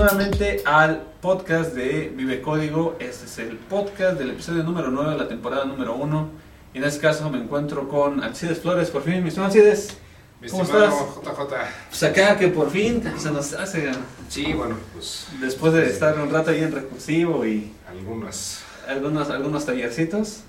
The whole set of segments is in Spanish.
nuevamente al podcast de Vive Código. Este es el podcast del episodio número 9 de la temporada número 1. Y en este caso me encuentro con Alcides Flores, por fin, mis Alcides. Mi ¿Cómo estás? JJ. Pues acá que por fin se nos hace, Sí, bueno, pues después de estar un rato ahí en recursivo y algunas. algunos, algunos tallercitos,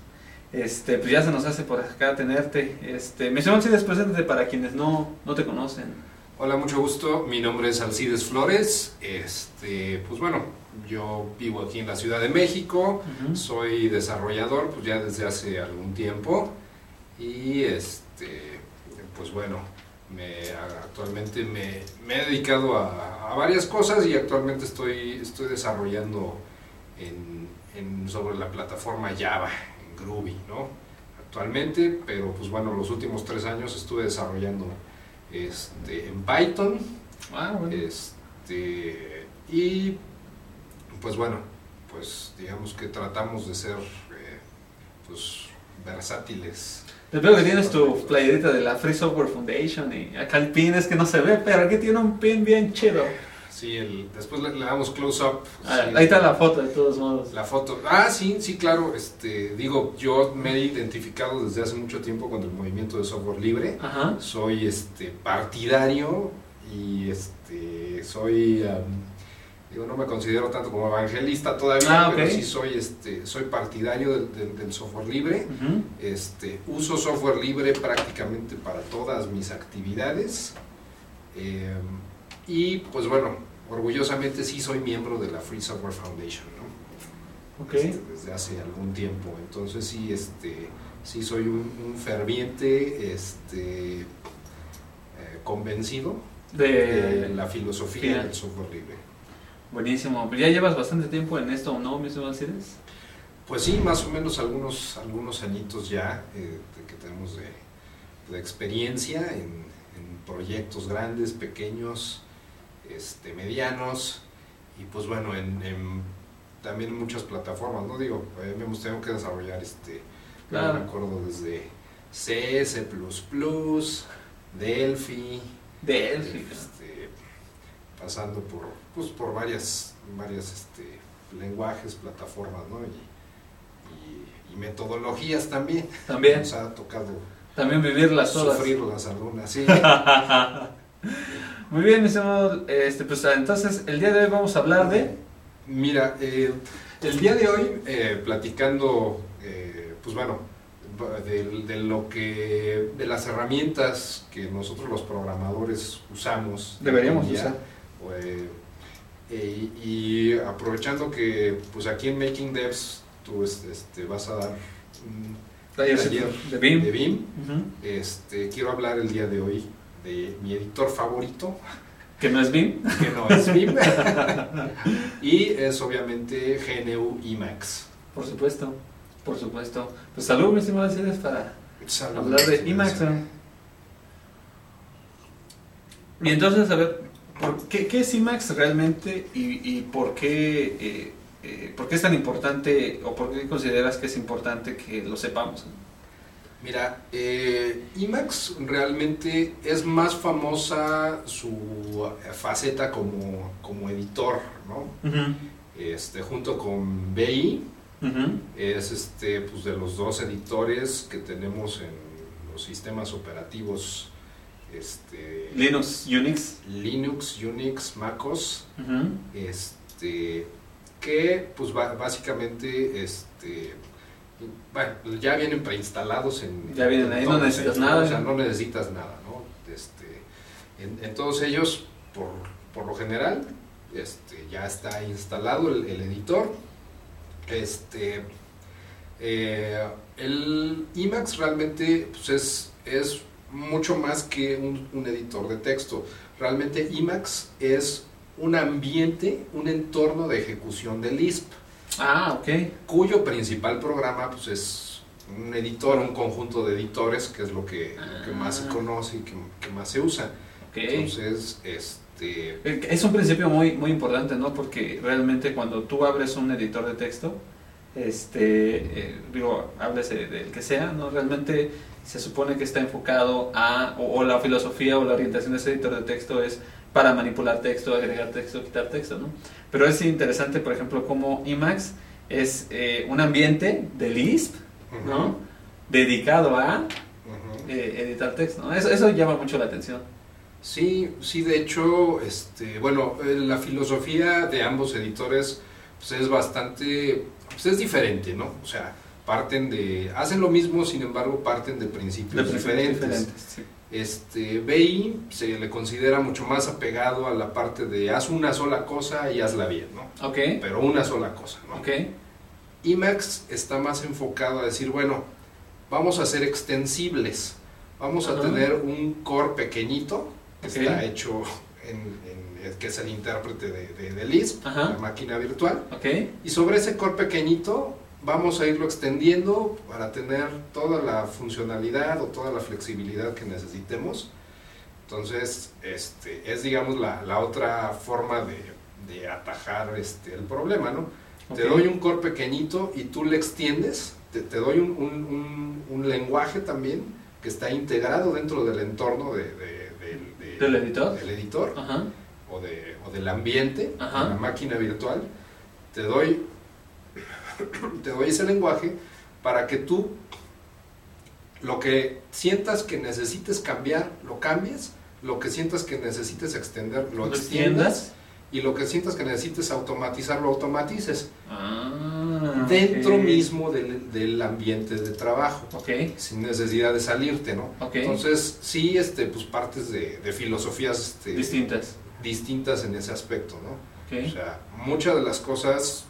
este, pues ya se nos hace por acá tenerte. Este, mi estimado Alcides, preséntate para quienes no, no te conocen. Hola, mucho gusto. Mi nombre es Alcides Flores. Este, pues bueno, yo vivo aquí en la Ciudad de México. Soy desarrollador, pues ya desde hace algún tiempo. Y este, pues bueno, me, actualmente me, me he dedicado a, a varias cosas y actualmente estoy, estoy desarrollando en, en- sobre la plataforma Java, en Groovy, ¿no? Actualmente, pero pues bueno, los últimos tres años estuve desarrollando este, en Python. Ah, bueno. Este, y pues bueno, pues digamos que tratamos de ser eh, pues versátiles. Te veo que tienes tu playerita de la Free Software Foundation y acá el pin es que no se ve, pero aquí tiene un pin bien chido. Sí, el, después le, le damos close up. Ah, sí, ahí está la foto de todos modos. La foto. Ah, sí, sí, claro. Este, digo, yo me he identificado desde hace mucho tiempo con el movimiento de software libre. Ajá. Soy este partidario y este soy digo no me considero tanto como evangelista todavía, Ah, pero sí soy este soy partidario del, del- del software libre. Este, uso software libre prácticamente para todas mis actividades. Eh, y pues bueno, orgullosamente sí soy miembro de la Free Software Foundation, ¿no? Ok. Este, desde hace algún tiempo. Entonces sí, este, sí soy un, un ferviente este, eh, convencido de De... la filosofía del software libre. Buenísimo. Pues ya llevas bastante tiempo en esto, ¿o no, mis Alcides? Pues sí, más o menos algunos, algunos añitos ya eh, que tenemos de, de experiencia en, en proyectos grandes, pequeños, este, medianos y pues bueno, en, en también muchas plataformas, ¿no? Digo, eh, tenido que desarrollar, este, Claro. me acuerdo desde C, C++, Delphi, Delphi. este, pasando por, pues, por varias, varias este, lenguajes, plataformas, ¿no? Y, y- y metodologías también. También. Nos ha tocado También vivir las olas. sufrirlas algunas, sí. Muy bien, mis amados. Este, pues entonces, el día de hoy vamos a hablar de... Mira, eh, el día de hoy, eh, platicando, eh, pues bueno, de, de lo que, de las herramientas que nosotros los programadores usamos. Deberíamos día, usar. eh, eh, y aprovechando que, pues aquí en Making Devs, tú este, este, vas a dar un Taller de BIM. de BIM, Ujú. este, quiero hablar el día de hoy de mi editor favorito, Que no es BIM. que no es BIM, y es obviamente GNU Emacs. Por supuesto. Por supuesto. Pues salud, mis estimados Alcides, para hablar de Emacs. ¿no? Y entonces, a ver, ¿por qué, qué es Emacs realmente y, y por, qué, eh, eh, por qué es tan importante o por qué consideras que es importante que lo sepamos? Mira, eh, Emacs realmente es más famosa su faceta como, como editor, ¿no? Este, junto con BI, es este, pues de los dos editores que tenemos en los sistemas operativos este, Linux, Unix. Linux, Unix, MacOS, este, que pues básicamente este, bueno, ya vienen preinstalados en Ya vienen ahí, no necesitas nada. o sea, no necesitas nada, ¿no? Este, en, en todos ellos, por, por lo general, este, ya está instalado el, el editor. Este, eh, el Emacs realmente pues, es, es mucho más que un, un editor de texto. Realmente Emacs es un ambiente, un entorno de ejecución de Lisp Ah, ok. cuyo principal programa pues es un editor, un conjunto de editores, que es lo que, lo que más se Ah. conoce y que, que más se usa. Entonces, este, Es un principio muy, muy importante, ¿no? Porque realmente cuando tú abres un editor de texto, este, eh, digo, háblese del que sea, ¿no? Realmente se supone que está enfocado a, o, o la filosofía o la orientación de ese editor de texto es para manipular texto, agregar texto, quitar texto, ¿no? Pero es interesante, por ejemplo, cómo Emacs es eh, un ambiente de Lisp, ¿no? Dedicado a eh, editar texto, ¿no? Eso, eso llama mucho la atención. Sí, sí, de hecho, este, bueno, eh, la filosofía de ambos editores pues, es bastante, pues, es diferente, ¿no? O sea, parten de, hacen lo mismo, sin embargo, parten de principios De diferentes. diferentes, sí. Este, BI se le considera mucho más apegado a la parte de haz una sola cosa y hazla bien, ¿no? Ok, Pero una sola cosa, ¿no? ok, Emacs está más enfocado a decir, bueno, vamos a ser extensibles, vamos a tener un core pequeñito que Ok. está hecho en, en- que es el intérprete de, de, de Lisp, Ajá. la máquina virtual, ok, y sobre ese core pequeñito vamos a irlo extendiendo para tener toda la funcionalidad o toda la flexibilidad que necesitemos. Entonces, este, es digamos la, la otra forma de, de atajar este, el problema, ¿no? Te doy un core pequeñito y tú le extiendes, te, te doy un, un- un- un lenguaje también que está integrado dentro del entorno de- de- del- de- ¿Del editor? del editor Ajá, o, de- o del ambiente, de la máquina virtual. Te doy, te doy ese lenguaje para que tú lo que sientas que necesites cambiar, lo cambies, lo que sientas que necesites extender, lo ¿Lo extiendas y lo que sientas que necesites automatizar, lo automatices Ah, dentro mismo del, del ambiente de trabajo, sin necesidad de salirte, ¿no? Entonces, sí, este, pues partes de, de filosofías este, Distintas. distintas en ese aspecto, ¿no? O sea, muchas de las cosas,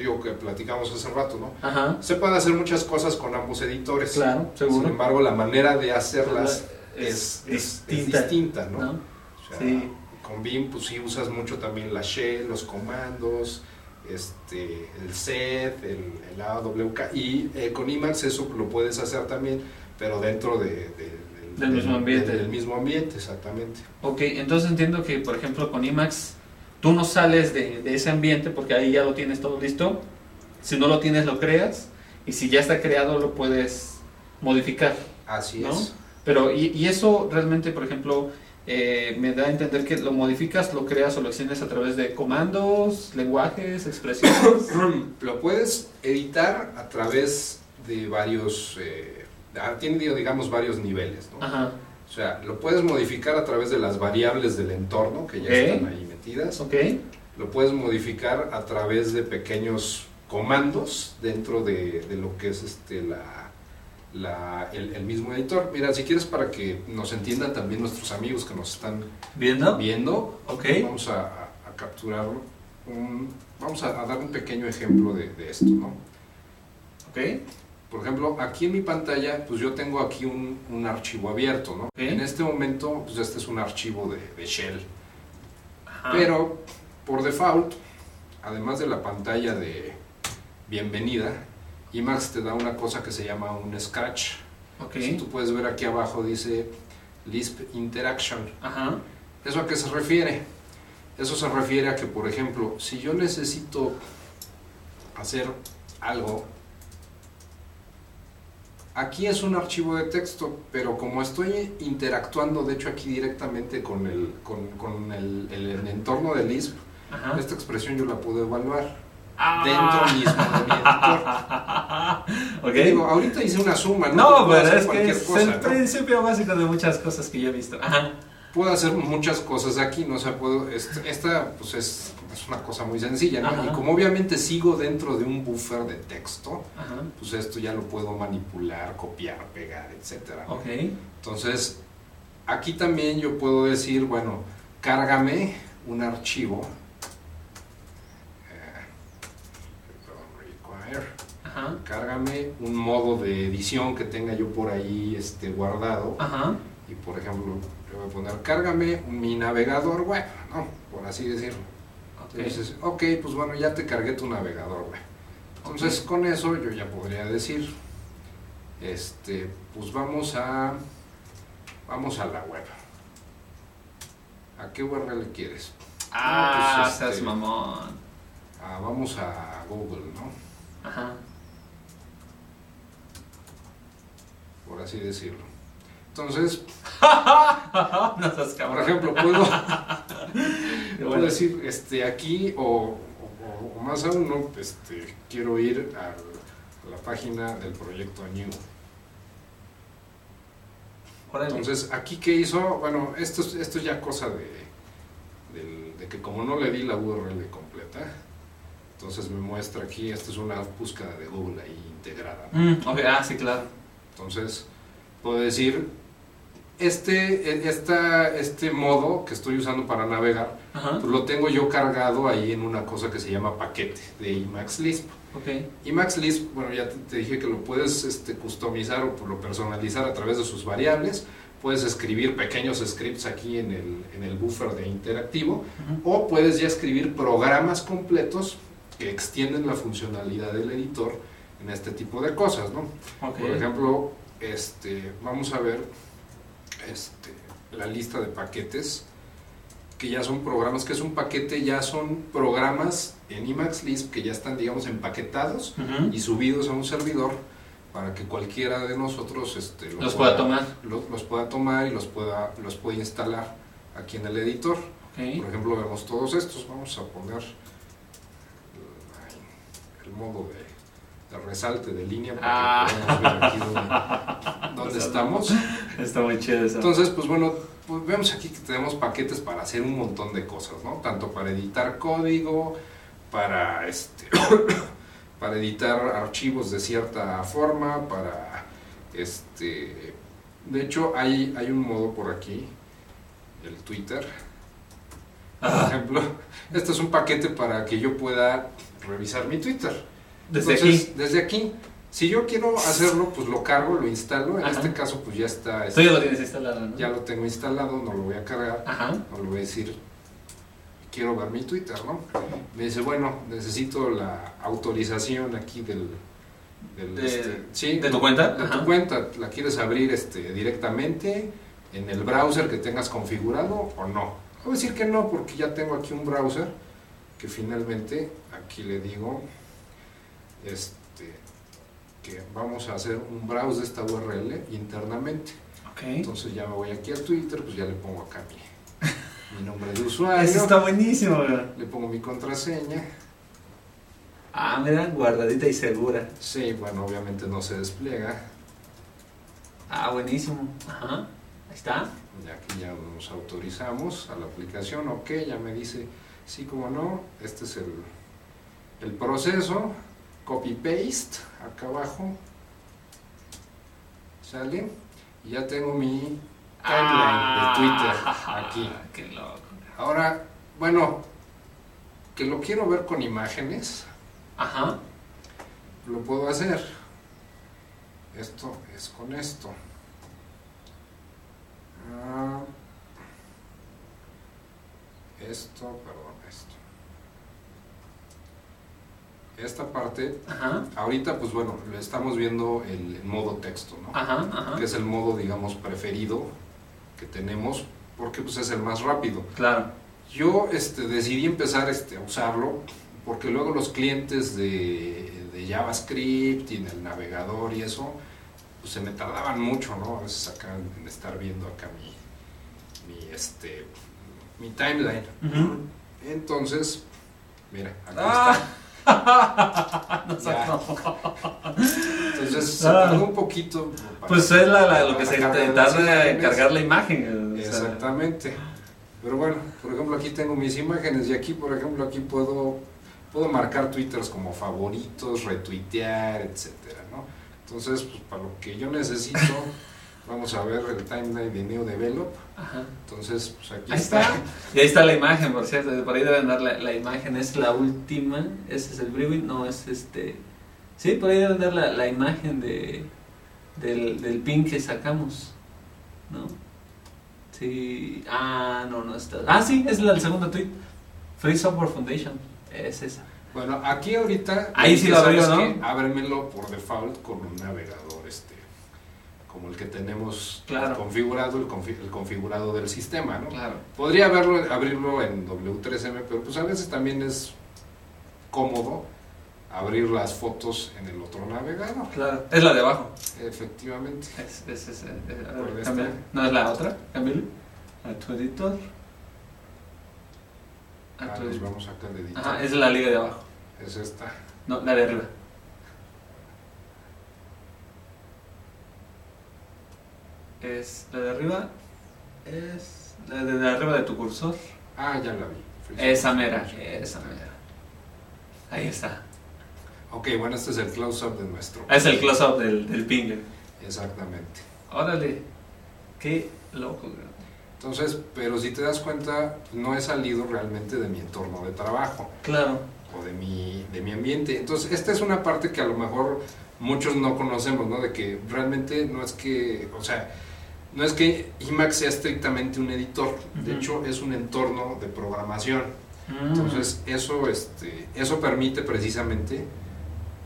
digo que platicamos hace rato, ¿no? Ajá, Se pueden hacer muchas cosas con ambos editores. claro, Sin seguro. embargo, la manera de hacerlas es, Es es- es distinta, ¿no? ¿no? O sea, Sí. con Vim, pues sí usas mucho también la shell, los comandos, este, el set, el, el AWK, y eh, con Emacs eso lo puedes hacer también, pero dentro de, de- Del mismo ambiente. Del, mismo ambiente, exactamente. Ok, entonces entiendo que, por ejemplo, con Emacs, tú no sales de, de ese ambiente porque ahí ya lo tienes todo listo. Si no lo tienes, lo creas. Y si ya está creado, lo puedes modificar. Así ¿No? es. Pero, y, y eso realmente, por ejemplo, eh, me da a entender que lo modificas, lo creas o lo extiendes a través de comandos, lenguajes, expresiones. Lo puedes editar a través de varios, eh, tiene digamos varios niveles, ¿no? Ajá, O sea, lo puedes modificar a través de las variables del entorno que ya están ahí ok, Lo puedes modificar a través de pequeños comandos dentro de, de lo que es este la, la- el, el mismo editor. Mira, si quieres para que nos entiendan también nuestros amigos que nos están ¿viendo? viendo, vamos a, a- a capturar un, vamos a, a dar un pequeño ejemplo de, de esto, ¿no? ok, Por ejemplo, aquí en mi pantalla, pues yo tengo aquí un, un archivo abierto, ¿no? Ok. En este momento, pues este es un archivo de, de shell. Ajá. Pero, por default, además de la pantalla de bienvenida, Emacs te da una cosa que se llama un scratch. ok, Si tú puedes ver aquí abajo dice Lisp Interaction. ajá, ¿Eso a qué se refiere? Eso se refiere a que, por ejemplo, si yo necesito hacer algo, aquí es un archivo de texto, pero como estoy interactuando, de hecho, aquí directamente con el, con, con el, el- el entorno de Lisp, ajá. esta expresión yo la puedo evaluar Ah. dentro mismo de mi editor. ok. Digo, ahorita hice una suma, ¿no? No, pero es que es cosa, el ¿no? principio básico de muchas cosas que yo he visto. Ajá. puedo hacer muchas cosas aquí, ¿no? O sea, puedo, est- esta pues es, es una cosa muy sencilla, ¿no? Y como obviamente sigo dentro de un buffer de texto, Ajá. pues esto ya lo puedo manipular, copiar, pegar, etcétera. ¿no? Ok. Entonces, aquí también yo puedo decir, bueno, cárgame un archivo. eh, Ajá. cárgame un modo de edición que tenga yo por ahí este, guardado. Ajá. Y por ejemplo, le voy a poner, cárgame mi navegador web, ¿no? Por así decirlo. Ok. Entonces, ok, pues bueno, ya te cargué tu navegador web. Entonces, con eso yo ya podría decir, este, pues vamos a, vamos a la web. ¿A qué URL quieres? Ah, pues, seas este- mamón. Ah, vamos a Google, ¿no? Ajá. Por así decirlo. Entonces, no seas por ejemplo, puedo, decir, este, aquí o, o- o más aún, ¿no? este, quiero ir a la página del proyecto New. Entonces, aquí que hizo, bueno, esto, es- esto es ya cosa de, del- de que como no le di la URL completa, entonces me muestra aquí, esta es una búsqueda de Google ahí integrada. Mm, ok, ah, sí, claro. Entonces, puedo decir, este, esta, este modo que estoy usando para navegar, pues lo tengo yo cargado ahí en una cosa que se llama paquete de Emacs Lisp. Ok. Emacs Lisp, bueno, ya te, te dije que lo puedes este, customizar o lo personalizar a través de sus variables. Puedes escribir pequeños scripts aquí en el, en el buffer de interactivo o puedes ya escribir programas completos que extienden la funcionalidad del editor en este tipo de cosas, ¿no? Por ejemplo, este, vamos a ver este, la lista de paquetes que ya son programas, que es un paquete, ya son programas en Emacs Lisp que ya están, digamos, empaquetados y subidos a un servidor para que cualquiera de nosotros este, lo Los pueda tomar. lo- los pueda tomar y los pueda, los pueda instalar aquí en el editor. Por ejemplo, vemos todos estos. Vamos a poner el, modo de resalte de línea para Ah. que podamos ver aquí O sea, estamos. Está muy chido eso. Entonces, pues bueno, pues vemos aquí que tenemos paquetes para hacer un montón de cosas, ¿no? Tanto para editar código, para este para editar archivos de cierta forma, para este de hecho hay, hay un modo por aquí, el Twitter, por Ah, ejemplo, este es un paquete para que yo pueda revisar mi Twitter. Desde Entonces, aquí. desde aquí, si yo quiero hacerlo, pues lo cargo, lo instalo. En Ajá. este caso, pues ya está, Tú ya lo tienes instalado, ¿no? ya lo tengo instalado, no lo voy a cargar, Ajá. no le voy a decir, quiero ver mi Twitter, ¿no? Me dice, bueno, necesito la autorización aquí del... del, De- este, sí, ¿De tu cuenta? de Ajá. tu cuenta. ¿La quieres abrir este, directamente en el browser que tengas configurado o no? Voy a decir que no, porque ya tengo aquí un browser que finalmente, aquí le digo, este, que vamos a hacer un browse de esta URL internamente. Entonces ya me voy aquí al Twitter, pues ya le pongo acá mi, mi nombre de usuario, Eso está buenísimo, le pongo mi contraseña. Ah, mira, guardadita y segura. Sí, bueno, obviamente no se despliega. Ah, buenísimo. Ajá. Ahí está. Ya aquí ya nos autorizamos a la aplicación, ok, ya me dice, sí, como no, este es el, el proceso, copy-paste, acá abajo, sale, y ya tengo mi timeline de Twitter aquí. Ah, Qué loco. Ahora, bueno, que lo quiero ver con imágenes, Ajá. lo puedo hacer. Esto es con esto. Ah, esto, perdón, esto. Esta parte, Ajá. ahorita pues bueno, estamos viendo el, el modo texto, ¿no? Ajá. Ajá. Que es el modo, digamos, preferido que tenemos porque pues es el más rápido. Claro. Yo este, decidí empezar este, a usarlo porque luego los clientes de, de JavaScript y en el navegador y eso, pues se me tardaban mucho, ¿no? A veces acá en estar viendo acá mi, mi, este, mi timeline. Entonces, mira, aquí Ah. Está. No. Entonces se Ah. un poquito. Pues es la, la- lo que se tarda en cargar la imagen. o sea. Exactamente. Pero bueno, por ejemplo, aquí tengo mis imágenes y aquí, por ejemplo, aquí puedo, puedo marcar twitters como favoritos, retuitear, etcétera, ¿no? Entonces, pues para lo que yo necesito, vamos a ver el timeline de Neo Develop. Ajá. Entonces, pues aquí Ahí está. Y ahí está la imagen, por cierto. Por ahí deben dar la, la imagen. Es la última. Ese es el Brewing. No, es este. Sí, por ahí deben dar la, la imagen de, del, del pin que sacamos. ¿No? Sí. Ah, no, no está. Ah, sí, es la del segundo tweet. Free Software Foundation. Es esa. Bueno, aquí ahorita. Ahí sí lo abrió, ¿no? Ábremelo por default con un navegador, como el que tenemos Claro. configurado, el, confi- el configurado del sistema, ¿no? Claro. Podría haberlo, abrirlo en W3M, pero pues a veces también es cómodo abrir las fotos en el otro navegador. Claro. Es la de abajo. Efectivamente. Es, es, es, eh, eh, ver, esta. cámbiale. ¿No es la otra? Cámbiale. A tu editor. a Ah, tu- nos vamos acá al editor. Ajá, es la liga de abajo. Es esta. No, la de arriba. Es la de arriba. Es la de, de arriba de tu cursor. Ah, ya la vi. Esa mera, esa mera. Ahí está. Ok, bueno, este es el close-up de nuestro. Es el close-up del, del pinger. Exactamente. Órale. Qué loco. Entonces, pero si te das cuenta, no he salido realmente de mi entorno de trabajo Claro. o de mi, de mi ambiente. Entonces, esta es una parte que a lo mejor muchos no conocemos, ¿no? De que realmente no es que, o sea, no es que Emacs sea estrictamente un editor, de hecho es un entorno de programación. Mm. Entonces, eso, este, eso permite precisamente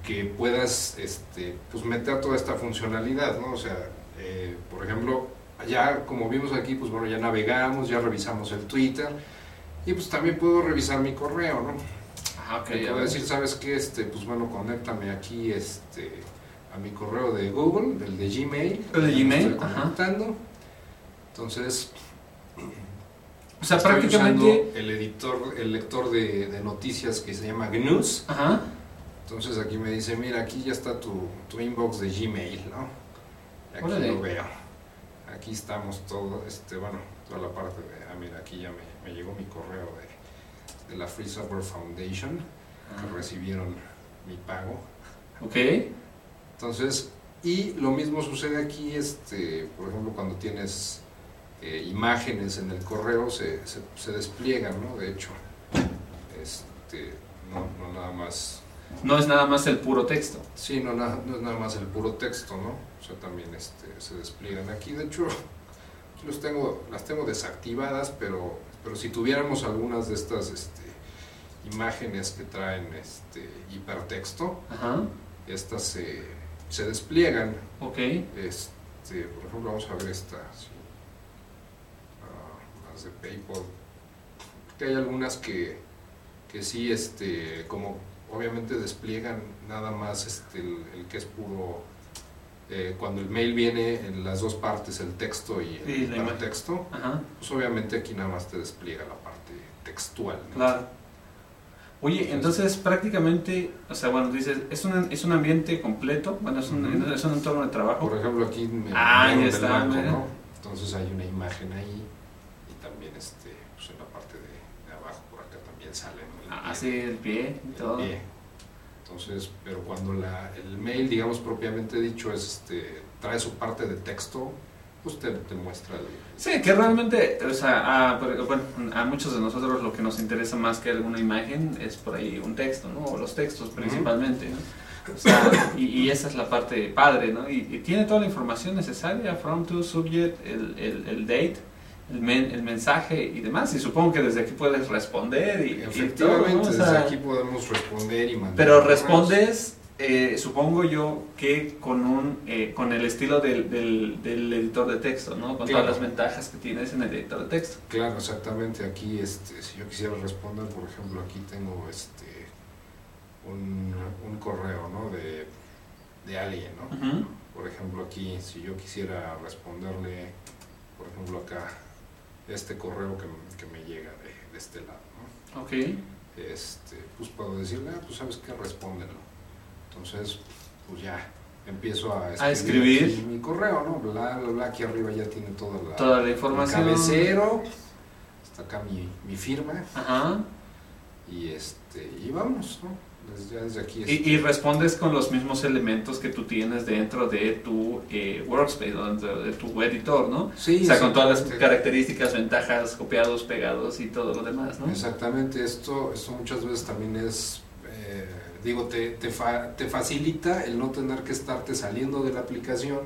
que puedas este, pues meter toda esta funcionalidad, ¿no? O sea, eh, por ejemplo, ya como vimos aquí, pues bueno, ya navegamos, ya revisamos el Twitter y pues también puedo revisar mi correo, ¿no? Ah, ok. Te ya puedo decir, ¿sabes qué? Este, pues bueno, conéctame aquí este, a mi correo de Google, del de Gmail. El de Gmail, ajá. Entonces, O sea, estoy prácticamente. el editor, el lector de, de noticias que se llama GNUS. Ajá. Entonces aquí me dice, mira, aquí ya está tu, tu inbox de Gmail, ¿no? Aquí Órale. lo veo. Aquí estamos todo, este, bueno, toda la parte de, ah, mira, aquí ya me, me llegó mi correo de, de la Free Software Foundation, que recibieron mi pago. Ok. Entonces, y lo mismo sucede aquí, este, por ejemplo, cuando tienes eh, imágenes en el correo, se, se, se despliegan, ¿no? De hecho, este, no, no nada más No es nada más el puro texto. Sí, no, na- no es nada más el puro texto, ¿no? O sea, también este, se despliegan aquí. De hecho, aquí los tengo, las tengo desactivadas, pero, pero si tuviéramos algunas de estas este, imágenes que traen este, hipertexto, Ajá. estas se, se despliegan. Ok. Este, por ejemplo, vamos a ver esta. sí. Ah, las de PayPal. Que hay algunas que, que sí, este, como obviamente despliegan nada más este, el, el que es puro. eh, cuando el mail viene en las dos partes, el texto y el Sí, Ajá. pues obviamente aquí nada más te despliega la parte textual. ¿no? Claro. Oye, entonces prácticamente, o sea, bueno, dices, es un, es un ambiente completo, bueno, es un, Ujú. es un entorno de trabajo. Por ejemplo, aquí me Ah, ya está, banco. ¿no? Entonces hay una imagen ahí y también este, pues en la parte de, de abajo, por acá también sale el Ah, pie, sí, el pie y todo. pie. Entonces, pero cuando la, el mail, digamos propiamente dicho, es este, trae su parte de texto, pues te, te muestra el... Sí, que realmente, o sea, a, bueno, a muchos de nosotros lo que nos interesa más que alguna imagen es por ahí un texto, ¿no? O los textos principalmente, ¿no? O sea, y, y esa es la parte padre, ¿no? Y, y tiene toda la información necesaria, from to, subject, el, el, el date, el, men- el mensaje y demás. Y supongo que desde aquí puedes responder y, y todo, Efectivamente, ¿no? O desde aquí podemos responder y mandar. Pero respondes, eh, supongo yo, que con un eh, con el estilo del, del, del editor de texto, ¿no? Con Claro. todas las ventajas que tienes en el editor de texto. Claro, exactamente. Aquí, este, si yo quisiera responder, por ejemplo, aquí tengo este un, un correo, ¿no? De, de alguien, ¿no? Por ejemplo, aquí, si yo quisiera responderle, por ejemplo, acá, este correo que, que me llega de, de este lado, ¿no? Ok. Este, pues puedo decirle, ah, pues sabes qué, respóndelo. Entonces, pues ya empiezo a escribir, escribir. aquí mi correo, ¿no? Bla, bla, bla, aquí arriba ya tiene toda la, Toda la el información. cabecero, está acá mi, mi firma Ajá. y este y vamos, ¿no? Desde, desde aquí. Y, este, y respondes con los mismos elementos que tú tienes dentro de tu eh, workspace, dentro de tu editor, ¿no? sí, o sea, con todas las características, ventajas, copiados, pegados y todo lo demás, ¿no? Exactamente, esto, esto muchas veces también es, eh, digo, te, te, fa- te facilita el no tener que estarte saliendo de la aplicación,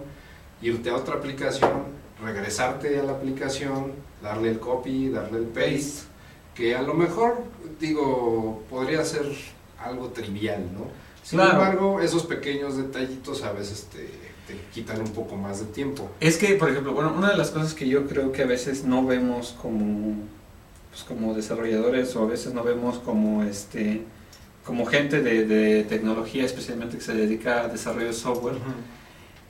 irte a otra aplicación, regresarte a la aplicación, darle el copy, darle el paste, que a lo mejor, digo, podría ser algo trivial, ¿no? Sin Claro. embargo, esos pequeños detallitos a veces te, te quitan un poco más de tiempo. Es que, por ejemplo, bueno, una de las cosas que yo creo que a veces no vemos como, pues, como desarrolladores o a veces no vemos como este como gente de, de tecnología, especialmente que se dedica a desarrollo de software,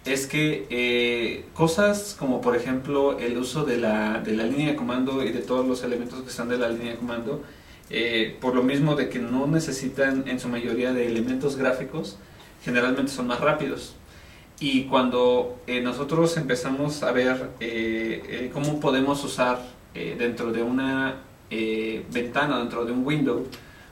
es que eh, cosas como por ejemplo el uso de la, de la línea de comando y de todos los elementos que están de la línea de comando eh, por lo mismo de que no necesitan en su mayoría de elementos gráficos, generalmente son más rápidos. Y cuando eh, nosotros empezamos a ver eh, cómo podemos usar dentro de una ventana, dentro de un window,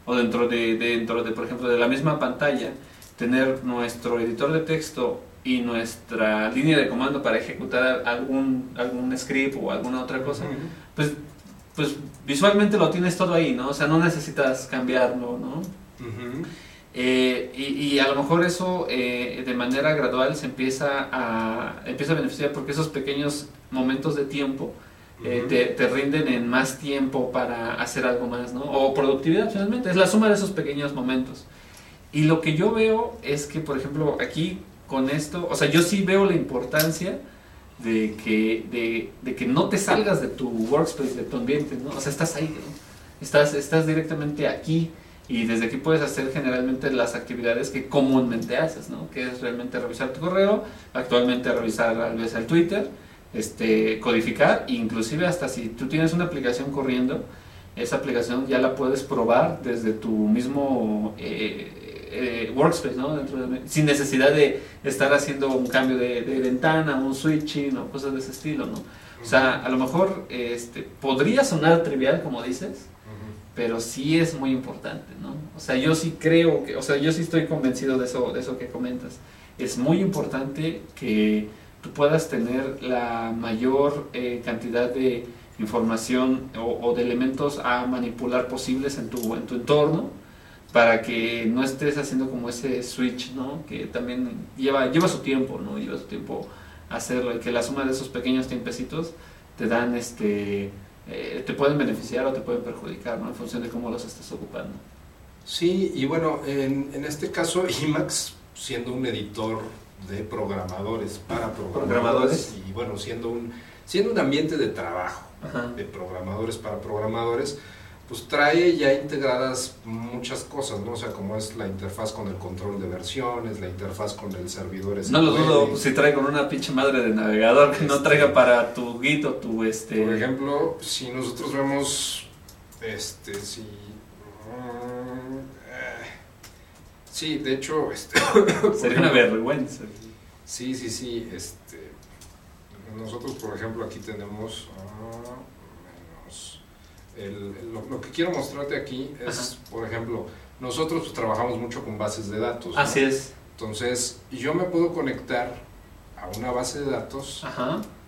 o dentro de, dentro de, por ejemplo, de la misma pantalla, tener nuestro editor de texto y nuestra línea de comando para ejecutar algún, algún script o alguna otra cosa, pues, pues visualmente lo tienes todo ahí, ¿no? O sea, no necesitas cambiarlo, ¿no? Eh, y, a lo mejor eso eh, de manera gradual se empieza a, empieza a beneficiar porque esos pequeños momentos de tiempo eh, te, te, rinden en más tiempo para hacer algo más, ¿no? O productividad finalmente, es la suma de esos pequeños momentos. Y lo que yo veo es que, por ejemplo, aquí con esto, o sea, yo sí veo la importancia de que, de, de que no te salgas de tu workspace, de tu ambiente, ¿no? O sea, estás ahí, ¿no? Estás, estás directamente aquí y desde aquí puedes hacer generalmente las actividades que comúnmente haces, ¿no? Que es realmente revisar tu correo, actualmente revisar a veces el Twitter, este, codificar, inclusive hasta si tú tienes una aplicación corriendo, esa aplicación ya la puedes probar desde tu mismo eh, eh, workspace, ¿no? Dentro de, sin necesidad de estar haciendo un cambio de, ventana, un switching o cosas de ese estilo, ¿no? O sea, a lo mejor este, podría sonar trivial, como dices, pero sí es muy importante, ¿no? O sea, yo sí creo que, o sea, yo sí estoy convencido de eso, de eso que comentas. Es muy importante que tú puedas tener la mayor eh, cantidad de información o, de elementos a manipular posibles en tu, en tu entorno para que no estés haciendo como ese switch, ¿no? Que también lleva, lleva su tiempo, ¿no? Lleva su tiempo hacerlo y que la suma de esos pequeños tiempecitos te dan, este, eh, te pueden beneficiar o te pueden perjudicar, ¿no? En función de cómo los estés ocupando. Sí, y bueno, en, en este caso IMAX, siendo un editor de programadores para programadores, y bueno, siendo un, siendo un ambiente de trabajo de programadores para programadores, pues trae ya integradas muchas cosas, ¿no? O sea, como es la interfaz con el control de versiones, la interfaz con el servidor No lo dudo, si trae con una pinche madre de navegador que no este, traiga para tu Git o tu este... Por ejemplo, si nosotros vemos, este, si... Eh, sí, de hecho, este... Sería una vergüenza. Sí, sí, sí, este... Nosotros, por ejemplo, aquí tenemos... Ah, lo, que quiero mostrarte aquí es, por ejemplo, nosotros pues, trabajamos mucho con bases de datos. Así es. Entonces, yo me puedo conectar a una base de datos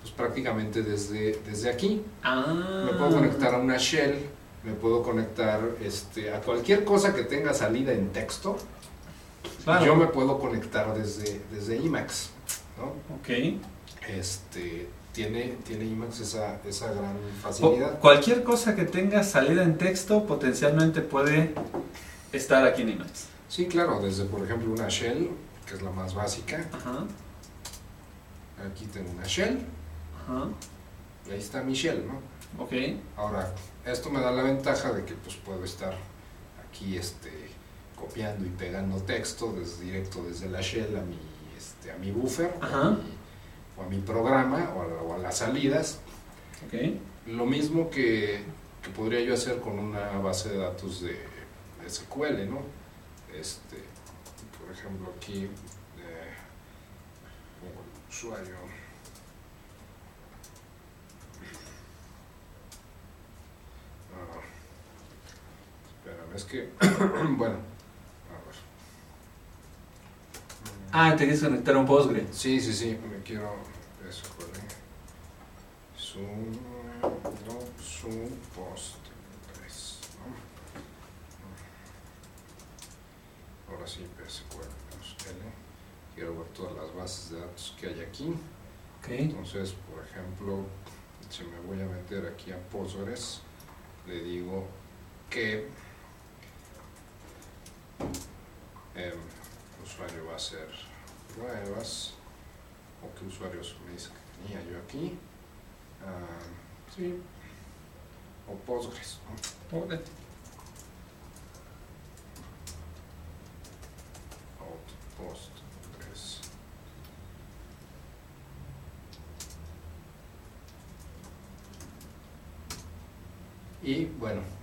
pues prácticamente desde, desde aquí. Ah. Me puedo conectar a una shell, me puedo conectar este, a cualquier cosa que tenga salida en texto. Yo me puedo conectar desde, desde Emacs. ¿no? Ok. Este, tiene, tiene IMAX esa, esa gran facilidad. cualquier cosa que tenga salida en texto potencialmente puede estar aquí en IMAX. Sí, claro, desde por ejemplo una shell, que es la más básica. Aquí tengo una shell. Y ahí está mi shell, ¿no? Ok. Ahora, esto me da la ventaja de que pues puedo estar aquí este, copiando y pegando texto desde, directo desde la shell a mi, este, a mi buffer o a mi programa o a, las salidas. Lo mismo que, podría yo hacer con una base de datos de, SQL, ¿no? Este, por ejemplo, aquí eh, usuario. Ah, espérame, es que, bueno, Ah, te quieres conectar a un Postgre. Sí, sí, sí, me quiero. Eso, Zoom, no, Postgres. ¿no? Ahora sí, PSQL L. Quiero ver todas las bases de datos que hay aquí. Okay. Entonces, por ejemplo, si me voy a meter aquí a Postgres, le digo que. Eh, usuario va a ser pruebas o qué usuarios me dice que tenía yo aquí. Ah, sí. O Postgres ¿no? Postgres. Y bueno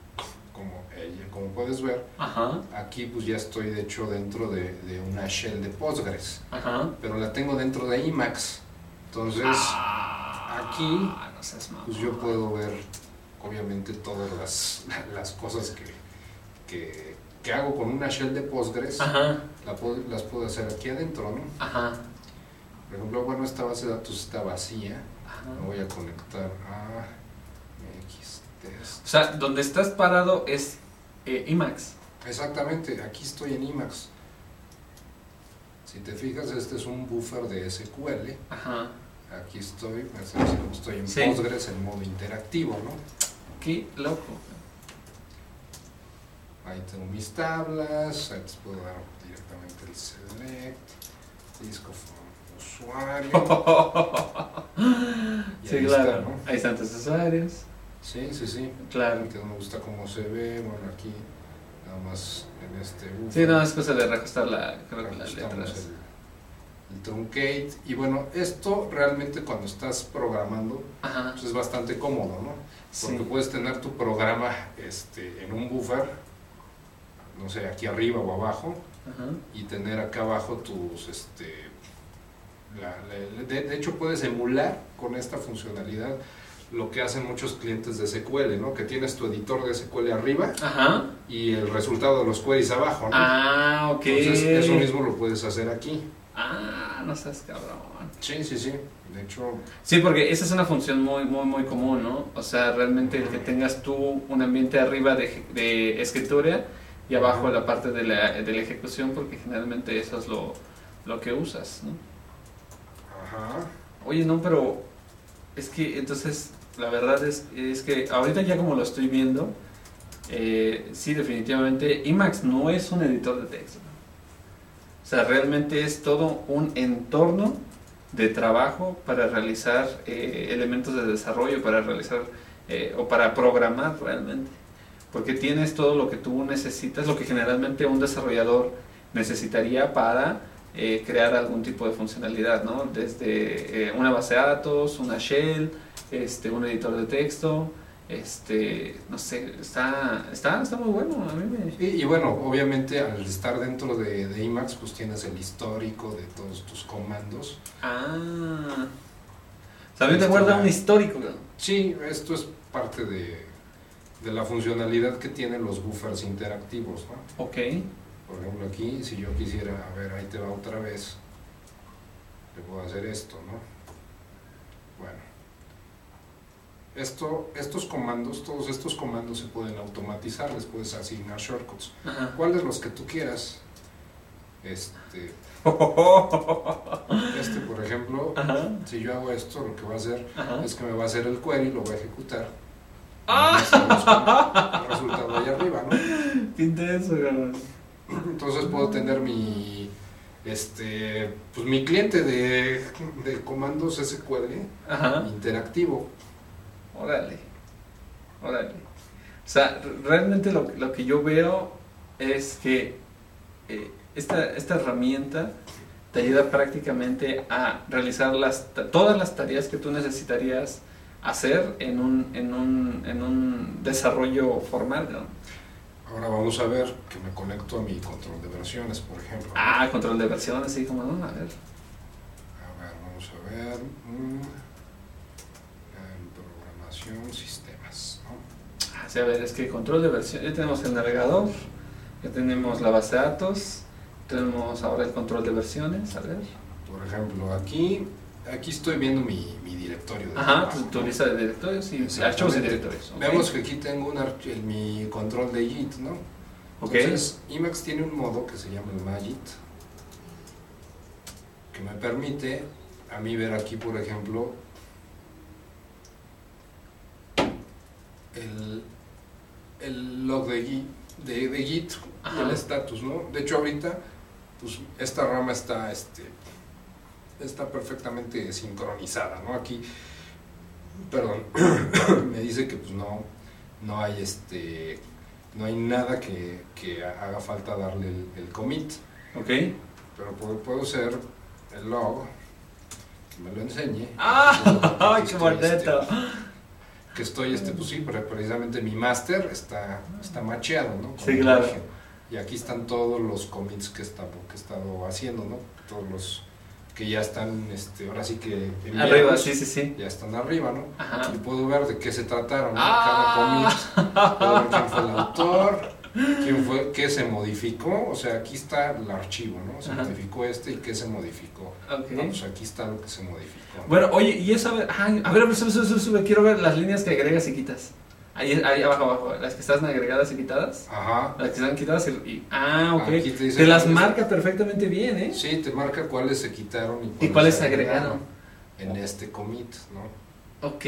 como ella como puedes ver, Ajá, aquí pues ya estoy de hecho dentro de, de una shell de Postgres, ajá. pero la tengo dentro de Emacs. Entonces, Ah, aquí, no pues yo puedo ver obviamente todas las, las cosas que, que, que hago con una shell de Postgres, Ajá, la puedo- las puedo hacer aquí adentro, ¿no? ajá, Por ejemplo, bueno, esta base de datos está vacía. Me voy a conectar a. O sea, donde estás parado es eh, IMAX. Exactamente, aquí estoy en Emacs. Si te fijas, este es un buffer de SQL. Ajá. Aquí estoy, estoy en Sí. Postgres en modo interactivo, ¿no? Qué loco. Ahí tengo mis tablas, ahí les puedo dar directamente el select, disco usuario. Y sí, ahí claro. está, ¿no? Ahí están tus usuarios. Sí, sí, sí. Claro. Que no me gusta cómo se ve, bueno, aquí nada más en este buffer. Sí, no, es cosa de reajustar la, creo que las letras. el, el truncate. Y bueno, esto realmente cuando estás programando pues es bastante cómodo, ¿no? Porque Sí. puedes tener tu programa este, en un buffer, no sé, aquí arriba o abajo, Ajá. y tener acá abajo tus, este, la- la- de, de hecho puedes emular con esta funcionalidad lo que hacen muchos clientes de SQL, ¿no? Que tienes tu editor de SQL arriba Ajá. y el resultado de los queries abajo, ¿no? Ah, ok. Entonces eso mismo lo puedes hacer aquí. Ah, no seas cabrón. Sí, sí, sí. De hecho, Sí, porque esa es una función muy, muy, muy común, ¿no? O sea, realmente el que tengas tú un ambiente arriba de, de escritura y abajo la parte de la, de la ejecución, porque generalmente eso es lo, lo que usas, ¿no? ajá. Oye, no, pero es que entonces la verdad es, es que ahorita ya como lo estoy viendo, eh, sí, definitivamente Emacs no es un editor de texto. O sea, realmente es todo un entorno de trabajo para realizar eh, elementos de desarrollo, para realizar eh, o para programar realmente. Porque tienes todo lo que tú necesitas, lo que generalmente un desarrollador necesitaría para crear algún tipo de funcionalidad, ¿no? Desde una base de datos, una shell, este, un editor de texto, este, no sé, está, está, está muy bueno, a mí me... Y, y bueno, obviamente al estar dentro de, de Emacs, pues tienes el histórico de todos tus comandos. Ah, también te guarda un histórico. Sí, esto es parte de, de la funcionalidad que tienen los buffers interactivos, ¿no? Ok, Por ejemplo, aquí, si yo quisiera, a ver, ahí te va otra vez, le puedo hacer esto, ¿no? Bueno, esto, estos comandos, todos estos comandos se pueden automatizar, les puedes asignar shortcuts. ajá. ¿Cuáles los que tú quieras? Este, este, por ejemplo, Ajá, si yo hago esto, lo que va a hacer ajá. es que me va a hacer el query, lo va a ejecutar. ¡Ah! El resultado ahí arriba, ¿no? Intenso, cabrón. Entonces puedo tener mi este pues mi cliente de, de comandos SQL Ajá. interactivo. Órale, órale. O sea, realmente lo, lo que yo veo es que eh, esta, esta herramienta te ayuda prácticamente a realizar las, todas las tareas que tú necesitarías hacer en un, en un, en un desarrollo formal. ¿no? Ahora vamos a ver que me conecto a mi control de versiones, por ejemplo. Ah, control de versiones, sí, como no, a ver. A ver, vamos a ver. mm, programación, sistemas. ¿no? Ah, sí, a ver, es que control de versión, ya tenemos el navegador, ya tenemos la base de datos, tenemos ahora el control de versiones, a ver. Por ejemplo, aquí, aquí estoy viendo mi, mi directorio. de Ajá, trabajo, tu, tu ¿no? lista de directorios y archivos y directorios. ok. Vemos que aquí tengo un el- mi control de Git, ¿no? Ok. Entonces, Emacs tiene un modo que se llama el Magit, que me permite a mí ver aquí, por ejemplo, el, el log de Git, de, de Git Ajá. el estatus, ¿no? De hecho, ahorita, pues, esta rama está, este, está perfectamente sincronizada, ¿no? Aquí, perdón, me dice que, pues, no, no hay, este, no hay nada que, que haga falta darle el, el commit, Ok. pero puedo, puedo ser el log, que me lo enseñe. ¡Ah! Aquí ¡Ay, qué este, bonito! Que estoy, este, pues sí, pero precisamente mi máster está, está macheado, ¿no? Con Sí, claro. origen. Y aquí están todos los commits que, está, que he estado haciendo, ¿no? Todos los que ya están, este, ahora sí que enviados, Arriba, sí, sí, sí. ya están arriba, ¿no? Ajá. Y puedo ver de qué se trataron, ¿no? Ah. Cada commit, puedo ver quién fue el autor, quién fue, qué se modificó, o sea, aquí está el archivo, ¿no? Se Ajá. modificó este y qué se modificó. Ok. No, pues aquí está lo que se modificó. Bueno, oye, y eso, a ver, ay, a ver, a ver, sube, sube, sube, quiero ver las líneas que agregas y quitas. Ahí, ahí abajo, abajo, las que están agregadas y quitadas. Ajá. Las que están quitadas y... y- ah, ok. Aquí te las marca perfectamente bien, ¿eh? Sí, te marca cuáles se quitaron y ¿Y cuáles se agregaron? en este commit, ¿no? Ok.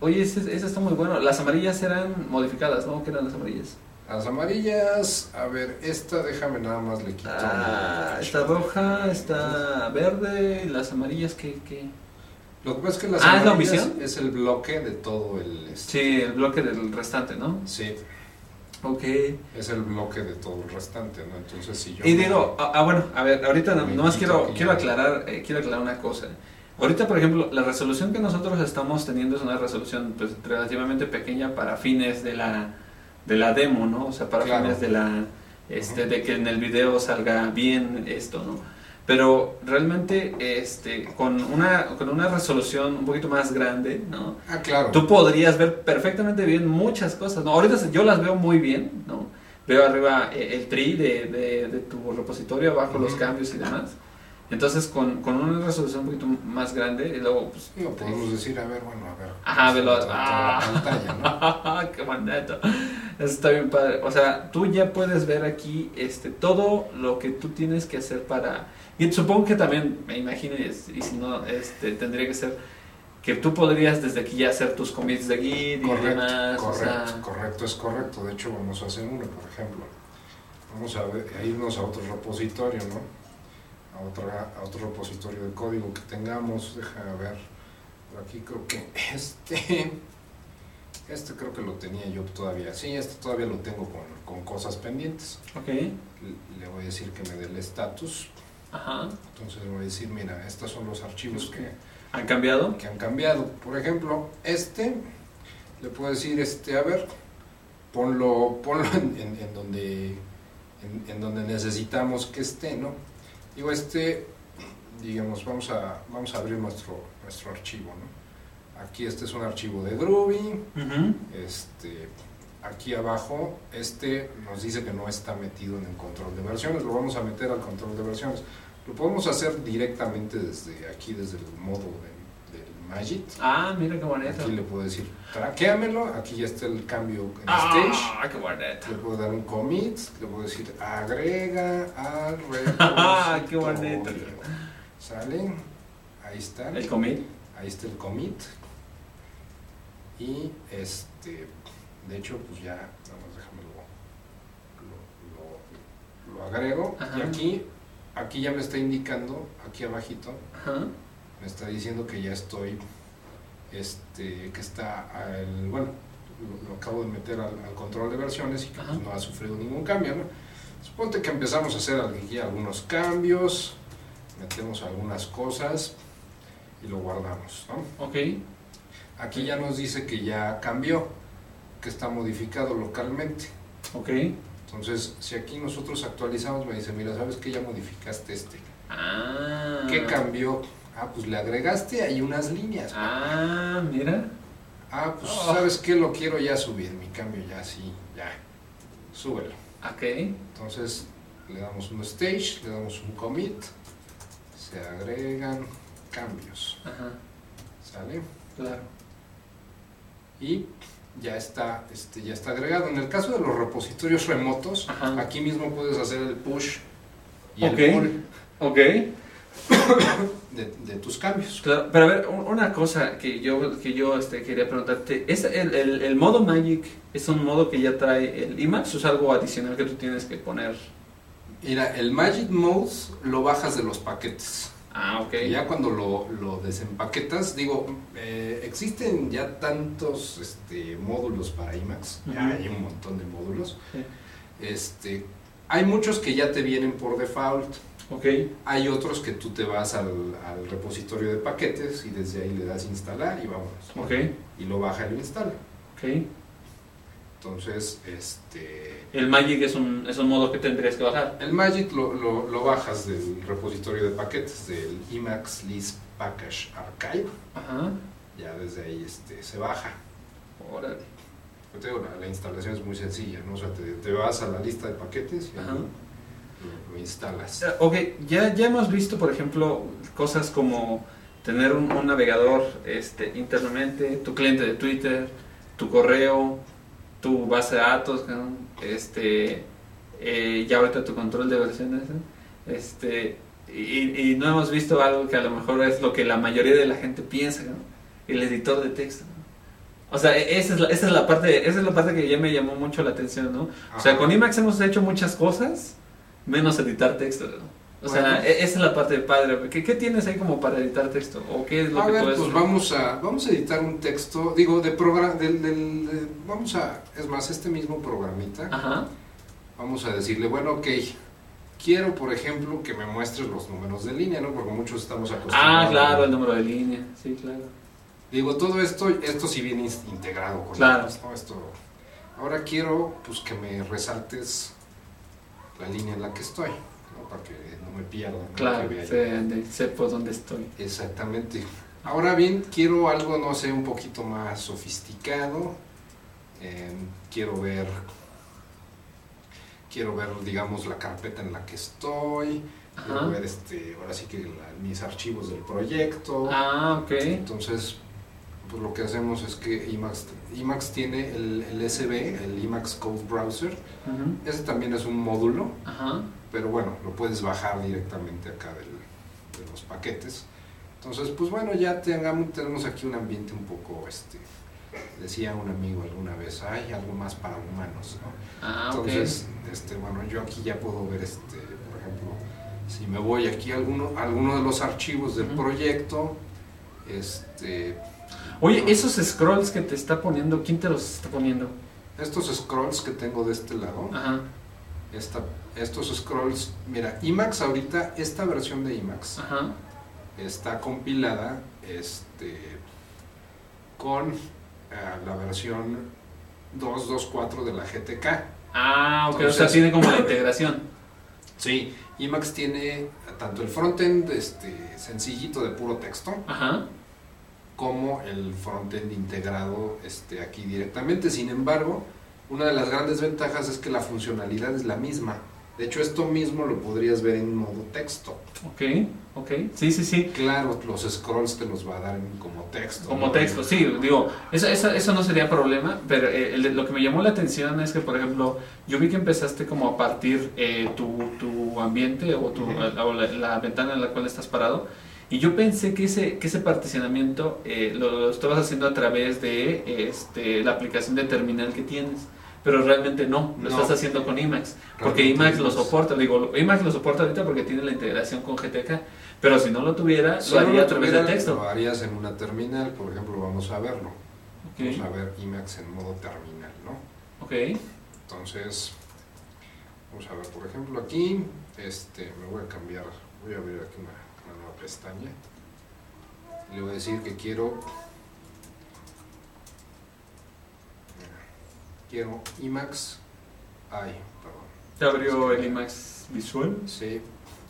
Oye, ese está muy bueno. Las amarillas eran modificadas, ¿no? ¿Qué eran las amarillas? Las amarillas, a ver, esta déjame nada más le quito. Ah, mi- está roja, está verde, y las amarillas, ¿qué? qué? Lo que pasa es que las Ah, ¿es la amarillas omisión? es el bloque de todo el... este, Sí, el bloque del restante, ¿no? sí, Ok. es el bloque de todo el restante, ¿no? Entonces si yo... Y me- digo, ah, ah, bueno, a ver, ahorita no- nomás quiero, quiero aclarar, eh, quiero aclarar una cosa. Ahorita, por ejemplo, la resolución que nosotros estamos teniendo es una resolución pues, relativamente pequeña para fines de la, de la demo, ¿no? O sea, para Claro. fines de la, este, de que en el video salga bien esto, ¿no? Pero realmente, este, con una, con una resolución un poquito más grande, ¿no? Ah, claro. Tú podrías ver perfectamente bien muchas cosas, ¿no? Ahorita yo las veo muy bien, ¿no? Veo arriba eh, el tree de, de, de tu repositorio, abajo los cambios y demás. Entonces, con, con una resolución un poquito más grande, y luego, pues... Digo, podemos decir, a ver, bueno, a ver. Ajá, se velo. Ah. la pantalla, ¿no? ¡Qué mandato! Eso está bien padre. O sea, tú ya puedes ver aquí este, todo lo que tú tienes que hacer para... Y supongo que también, me imagines, y si no, este, tendría que ser que tú podrías desde aquí ya hacer tus commits de Git y Correcto, demás. o correcto, sea, correcto, es correcto. De hecho, vamos a hacer uno, por ejemplo. Vamos a, ver- a irnos a otro repositorio, ¿no? A, otra, a otro repositorio de código que tengamos. Deja ver. Por aquí creo que este. Este creo que lo tenía yo todavía. Sí, este todavía lo tengo con, con cosas pendientes. ok. Le, le voy a decir que me dé el estatus. Ajá. Entonces le voy a decir, mira, estos son los archivos que, ¿Han cambiado? que han cambiado. Por ejemplo, este, le puedo decir, este, a ver, ponlo, ponlo en, en- en donde, en, en donde necesitamos que esté, ¿no? Digo, este, digamos, vamos a, vamos a abrir nuestro, nuestro archivo, ¿no? Aquí este es un archivo de Groovy, Ujú. este, aquí abajo, este nos dice que no está metido en el control de versiones, lo vamos a meter al control de versiones. Lo podemos hacer directamente desde aquí, desde el modo de- Magit. Ah, mira qué bonito. Aquí le puedo decir, traquéamelo, aquí ya está el cambio en stage. Ah, qué bonito. Le puedo dar un commit, le puedo decir agrega al Ah, qué bonito. ¿Sale? Ahí está. El commit. Ahí está el commit. Y este, de hecho, pues ya, nada más déjame lo, lo, lo- lo agrego. Ajá. Y aquí, aquí ya me está indicando, aquí abajito, Ajá. Me está diciendo que ya estoy, este, que está, al, bueno, lo, lo acabo de meter al, al control de versiones y que pues, no ha sufrido ningún cambio, ¿no? Suponte que empezamos a hacer aquí algunos cambios, metemos algunas cosas y lo guardamos, ¿no? Ok. Aquí ya nos dice que ya cambió, que está modificado localmente. Ok. Entonces, si aquí nosotros actualizamos, me dice, mira, ¿sabes que ya modificaste este? Ah. ¿Qué cambió? Ah, pues le agregaste ahí unas líneas. Ah, mira. Ah, pues Oh. ¿sabes qué? Lo quiero ya subir, mi cambio ya sí, ya. Súbelo. Ok. Entonces, le damos un stage, le damos un commit, se agregan cambios, Ajá. ¿sale? Claro. y ya está, este, ya está agregado. En el caso de los repositorios remotos, Ajá. aquí mismo puedes hacer el push y el pull Ok. De, de tus cambios. Claro, pero a ver, un- una cosa que yo, que yo este, quería preguntarte, ¿es el, el, el modo Magic es un modo que ya trae el Emacs o es algo adicional que tú tienes que poner? Mira, el Magic Mode lo bajas de los paquetes. Ah, ok. Y ya cuando lo, lo desempaquetas, digo, eh, existen ya tantos este, módulos para IMAX, ya hay un montón de módulos. Este, hay muchos que ya te vienen por default. Ok. Hay otros que tú te vas al, al repositorio de paquetes y desde ahí le das instalar y vámonos. ¿no? Ok. Y lo baja y lo instala. Ok. Entonces, este, El Magic es un, es un modo que tendrías que bajar. el Magic lo, lo, lo bajas del repositorio de paquetes, del Emacs List Package Archive. Ajá. Ya desde ahí este, se baja. Órale. Yo te digo, la, la instalación es muy sencilla, ¿no? O sea, te, te vas a la lista de paquetes y ahí Ajá. lo, lo instalas. Ok, ya, ya hemos visto, por ejemplo, cosas como tener un, un navegador este, internamente, tu cliente de Twitter, tu correo, tu base de datos, ¿no? este, eh, ya ahorita tu control de versiones. Este, y, y no hemos visto algo que a lo mejor es lo que la mayoría de la gente piensa, ¿no? el editor de texto. ¿no? O sea, e- esa es, la, esa, es la parte, esa es la parte que ya me llamó mucho la atención, ¿no? O sea, con Emacs hemos hecho muchas cosas, menos editar texto. ¿no? O sea, Bueno. e- esa es la parte padre. ¿Qué, qué tienes ahí como para editar texto? ¿O qué es lo A que ver, puedes pues vamos a, vamos a editar un texto, digo, de programa, del, del- de- vamos a, es más, este mismo programita, Ajá. vamos a decirle, bueno, ok, quiero, por ejemplo, que me muestres los números de línea, ¿no? Porque muchos estamos acostumbrados. Ah, claro, el número de línea. Sí, claro. Digo, todo esto, esto sí viene in- integrado con Claro. ¿no? Esto, ahora quiero, pues, que me resaltes la línea en la que estoy, ¿no? Para que no me pierda. Claro, Que sé por dónde estoy. Exactamente. Ahora bien, quiero algo, no sé, un poquito más sofisticado. Eh, quiero ver, quiero ver, digamos, la carpeta en la que estoy. Quiero ver, este, ahora sí que la- mis archivos del proyecto. Ah, ok. Entonces, pues lo que hacemos es que Emacs, Emacs tiene el, el SB, el Emacs Code Browser. Ujú. Ese también es un módulo, Ajá. pero bueno, lo puedes bajar directamente acá del- de los paquetes. Entonces, pues bueno, ya tengamos, tenemos aquí un ambiente un poco, este, decía un amigo alguna vez, hay algo más para humanos, ¿no? Ah. Entonces, este, bueno, yo aquí ya puedo ver, este, por ejemplo, si me voy aquí a alguno, a alguno de los archivos del proyecto, este, Oye, esos scrolls que te está poniendo, ¿quién te los está poniendo? estos scrolls que tengo de este lado, Ajá. esta, estos scrolls, mira, Emacs ahorita, esta versión de Ajá. está compilada este, con eh, la versión 2.2.4 de la GTK. Ah, ok. o sea, tiene como la integración. Sí, Emacs tiene tanto el frontend este, sencillito de puro texto Ajá. Como el frontend integrado este, aquí directamente. Sin embargo, una de las grandes ventajas es que la funcionalidad es la misma. De hecho, esto mismo lo podrías ver en modo texto. Ok, ok. Sí, sí, sí. Claro, los scrolls te los va a dar como texto. Como ¿no? texto, sí, digo, eso, eso, eso no sería problema, pero eh, el- lo que me llamó la atención es que, por ejemplo, yo vi que empezaste como a partir eh, tu, tu ambiente o, tu, Ujú. o la, la ventana en la cual estás parado, y yo pensé que ese, que ese particionamiento eh, lo, lo estabas haciendo a través de este, la aplicación de terminal que tienes. Pero realmente no, lo No. estás haciendo con Emacs, porque Realmente Emacs lo no. soporta, digo, Emacs lo soporta ahorita porque tiene la integración con GTK, pero si no lo tuviera, Si lo no haría lo a través tuviera, de texto. Lo harías en una terminal, por ejemplo, vamos a verlo. Ok. Vamos a ver Emacs en modo terminal, ¿no? Ok. Entonces, vamos a ver, por ejemplo, aquí, este, me voy a cambiar, voy a abrir aquí una, pestaña. Le voy a decir que quiero, quiero Emacs, ay, perdón, ¿Te abrió el IMAX visual? sí,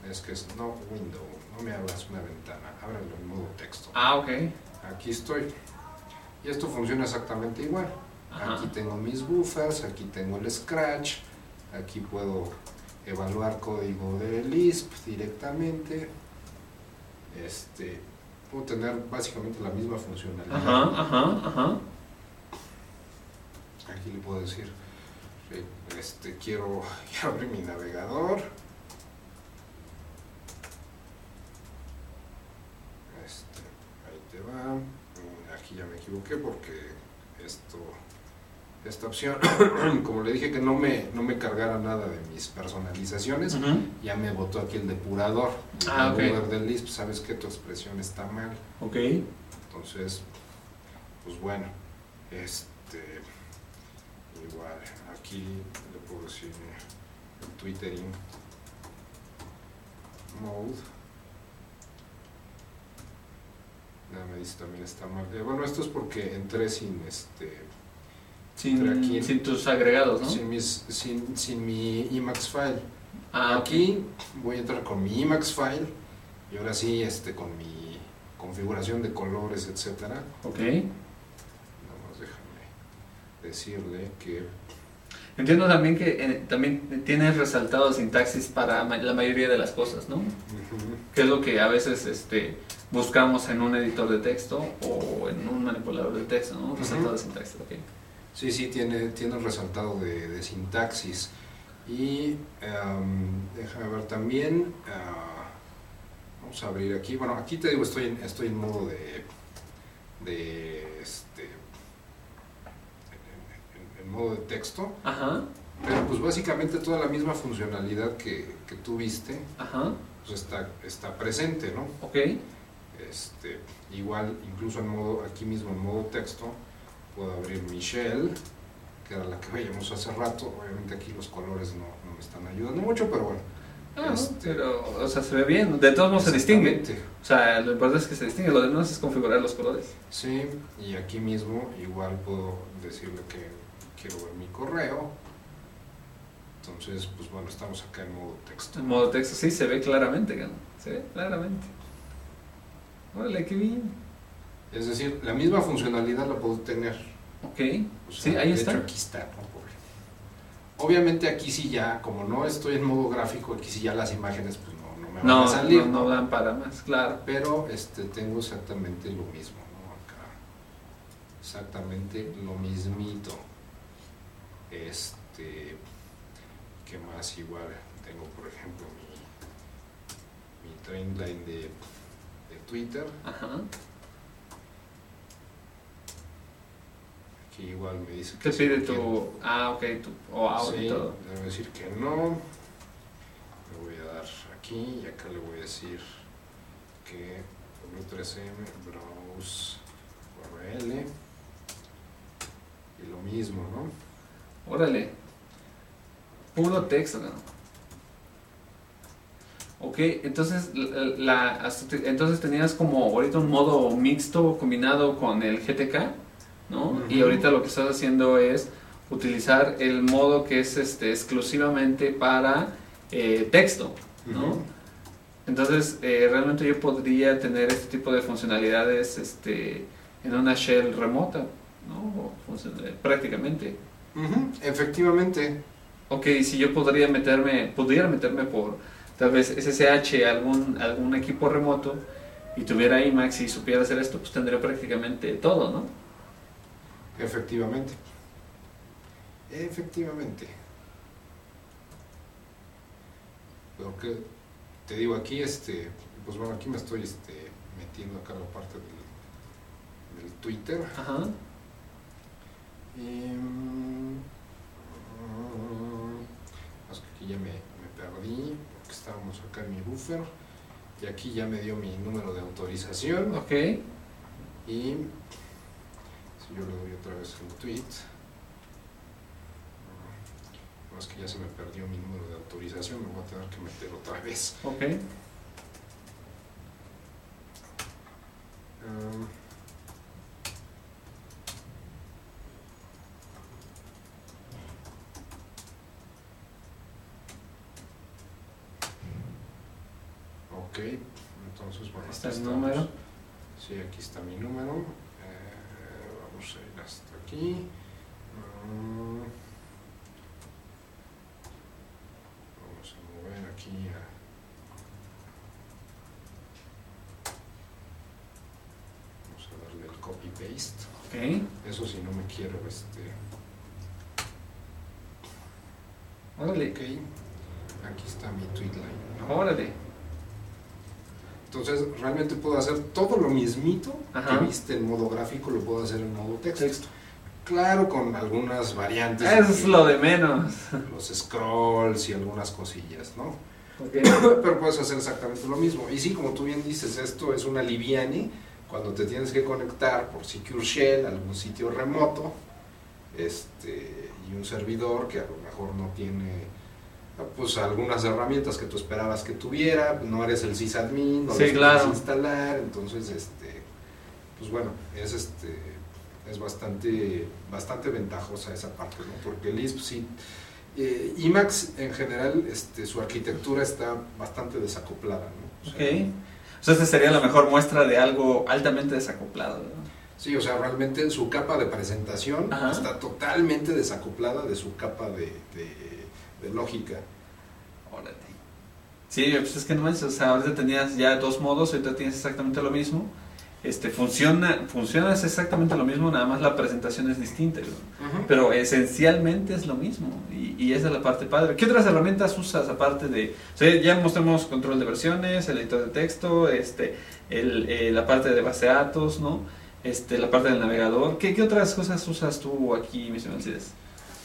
es que es no window, no me abras una ventana, ábrelo en modo texto. Ah, ok. Aquí estoy. Y esto funciona exactamente igual. Ajá. Aquí tengo mis buffers, aquí tengo el Scratch, aquí puedo evaluar código de Lisp directamente. Este, puedo tener básicamente la misma funcionalidad. Ajá, ajá, ajá. Aquí le puedo decir, eh, este, quiero, quiero abrir mi navegador. Este, ahí te va. Mm, Aquí ya me equivoqué porque esto, esta opción, como le dije que no me, no me cargara nada de mis personalizaciones, ya me botó aquí el depurador. El Ah, ok. debugger del Lisp, sabes que tu expresión está mal. Ok. Entonces, pues bueno, este, igual, aquí le puedo decir twittering mode. Nada, me dice también está mal. Eh, bueno, esto es porque entré sin este Sin, Aquí- sin tus agregados, ¿no? sin, mis, sin, sin mi Emacs file. Ah. Aquí voy a entrar con mi Emacs file y ahora sí este con mi configuración de colores, etcétera. Ok. Nada más déjame decirle que Entiendo también que eh, también tienes resaltado sintaxis para ma- la mayoría de las cosas, ¿no? Que es lo que a veces este, buscamos en un editor de texto o en un manipulador de texto, ¿no? Resaltado de sintaxis, ok. Sí, sí, tiene, tiene un resaltado de, de sintaxis. Y em, déjame ver también. ah, vamos a abrir aquí. Bueno, aquí te digo, estoy en, estoy en modo de. de este. En, en- en modo de texto. Ajá, Pero pues básicamente toda la misma funcionalidad que, que tú viste ajá, pues está, está presente, ¿no? ok. Este, igual, incluso en modo, aquí mismo en modo texto, puedo abrir mi shell, que era la que veíamos hace rato. Obviamente aquí los colores no, no me están ayudando mucho, pero bueno. Ah, Este- pero, o sea, se ve bien. De todos modos se distingue. O sea, lo importante es que se distingue. Lo demás es configurar los colores. Sí, y aquí mismo igual puedo decirle que quiero ver mi correo. Entonces, pues bueno, estamos acá en modo texto. En modo texto, sí, se ve claramente, ¿no? Se ve claramente. Órale, qué bien. Es decir, la misma funcionalidad la puedo tener. Ok. O Sí, sea, ahí de está. hecho, aquí está. ¿no? Obviamente aquí sí ya, como no estoy en modo gráfico, aquí sí ya las imágenes pues no, no me van No, a salir. no, no dan para más, claro. Pero este, tengo exactamente lo mismo, ¿no? Acá. Exactamente lo mismito. Este, ¿qué más? Igual tengo, por ejemplo, mi, mi trendline de, de Twitter. Ajá. Igual me dice ¿Qué si pide quiero. tu. Ah, ok, tu. O y Sí, todo. le voy a decir que no. Le voy a dar aquí y acá le voy a decir que W3M browse URL y lo mismo, ¿no? Órale. Puro texto, ¿no? Ok, entonces, la, te- entonces tenías como ahorita un modo mixto combinado con el GTK, ¿no? Y ahorita lo que estás haciendo es utilizar el modo que es este, exclusivamente para eh, texto, ¿no? Entonces, eh, realmente yo podría tener este tipo de funcionalidades este, en una shell remota, ¿no? Eh, prácticamente. Ujú, Efectivamente. Ok, si yo podría meterme, pudiera meterme por tal vez SSH algún, algún equipo remoto y tuviera IMAX y supiera hacer esto, pues tendría prácticamente todo, ¿no? Efectivamente. Efectivamente. Porque te digo aquí, este, pues bueno, aquí me estoy este, metiendo acá la parte del, del Twitter. Ajá. Y, mm, es que aquí ya me, me perdí, porque estábamos acá en mi buffer. Y aquí ya me dio mi número de autorización. Ok. Y yo le doy otra vez el tweet, no es que ya se me perdió mi número de autorización, me voy a tener que meter otra vez. Ok. Um, ok, entonces bueno, Está aquí el número. Sí, aquí está mi número. Vamos a ir hasta aquí. Mm. Vamos a mover aquí a... Vamos a darle el copy paste. Ok. Eso si no me quiero este. Órale. Ok. Aquí está mi tweet line. ¿no? Órale. Entonces realmente puedo hacer todo lo mismito Ajá. que viste en modo gráfico, lo puedo hacer en modo texto. Texto. Claro, con algunas variantes. Eso es lo de menos. Los scrolls y algunas cosillas, ¿no? Pero puedes hacer exactamente lo mismo. Y sí, como tú bien dices, esto es una liviane cuando te tienes que conectar por Secure Shell a algún sitio remoto este, y un servidor que a lo mejor no tiene pues algunas herramientas que tú esperabas que tuviera, no eres el sysadmin, no Sí, las claro. puedes instalar, entonces este pues bueno, es este es bastante bastante ventajosa esa parte, ¿no? Porque Lisp sí eh, Emacs en general este su arquitectura está bastante desacoplada, ¿no? O sea, Ok. O sea, esta sería la mejor muestra de algo altamente desacoplado. ¿no? Sí, o sea, realmente su capa de presentación Ajá. está totalmente desacoplada de su capa de, de- de lógica. Órale. Sí, pues es que no manches, o sea, ahorita tenías ya dos modos, ahorita tienes exactamente lo mismo. Este, funciona, funciona es exactamente lo mismo, nada más la presentación es distinta. ¿no? Pero esencialmente es lo mismo y, y esa es la parte padre. ¿Qué otras herramientas usas aparte de... O sea, ya mostramos control de versiones, el editor de texto, este, el, eh, la parte de base de datos, ¿no? Este, la parte del navegador. ¿Qué, qué otras cosas usas tú aquí, mis Alcides?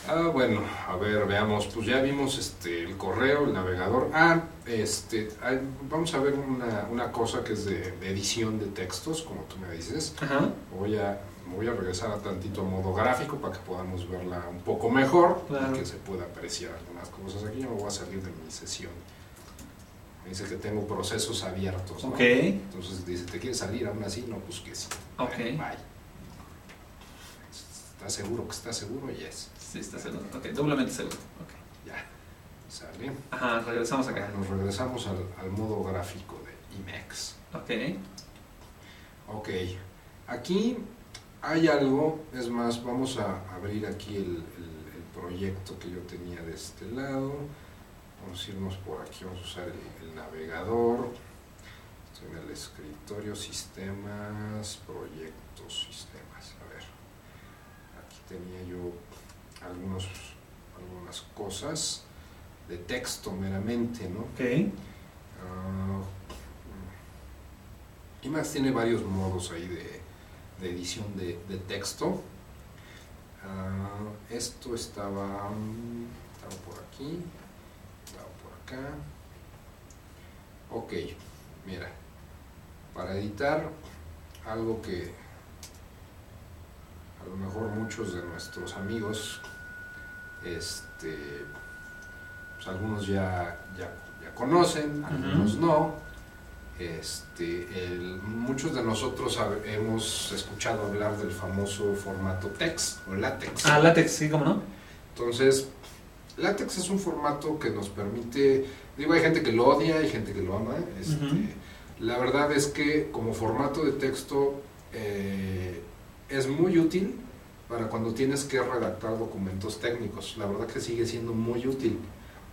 Ah, bueno, a ver, veamos, pues ya vimos este el correo, el navegador. Ah, este, hay- vamos a ver una, una cosa que es de, de edición de textos, como tú me dices. Ajá. Voy a, voy a regresar a tantito a modo gráfico para que podamos verla un poco mejor Claro. y que se pueda apreciar algunas cosas. Aquí yo me voy a salir de mi sesión. Me dice que tengo procesos abiertos, ¿no? Ok. Entonces dice, ¿te quieres salir aún así? No, pues que sí. Ok. Bye. ¿Estás seguro que estás seguro? Yes. Sí, está seguro. Ok, doblemente seguro. Ok. Ya. Sale. Ajá, regresamos acá. Nos regresamos al, al modo gráfico de Emacs. Ok. Ok. Aquí hay algo, es más, vamos a abrir aquí el, el- el proyecto que yo tenía de este lado. Vamos a irnos por aquí, vamos a usar el, el navegador. Estoy en el escritorio, sistemas, proyectos, sistemas. A ver, aquí tenía yo algunos, algunas cosas de texto meramente, ¿no? Ok. Ah, Emacs tiene varios modos ahí de, de edición de, de texto. Ah, esto estaba, estaba por aquí, estaba por acá. Ok, mira, para editar algo que a lo mejor muchos de nuestros amigos, este, pues algunos ya, ya, ya conocen, algunos no. Este, el- muchos de nosotros hab- hemos escuchado hablar del famoso formato TeX o LaTeX. Ah, látex, sí, ¿cómo no? Entonces, LaTeX es un formato que nos permite, digo, hay gente que lo odia, hay gente que lo ama. este. La verdad es que como formato de texto eh, es muy útil para cuando tienes que redactar documentos técnicos. La verdad que sigue siendo muy útil.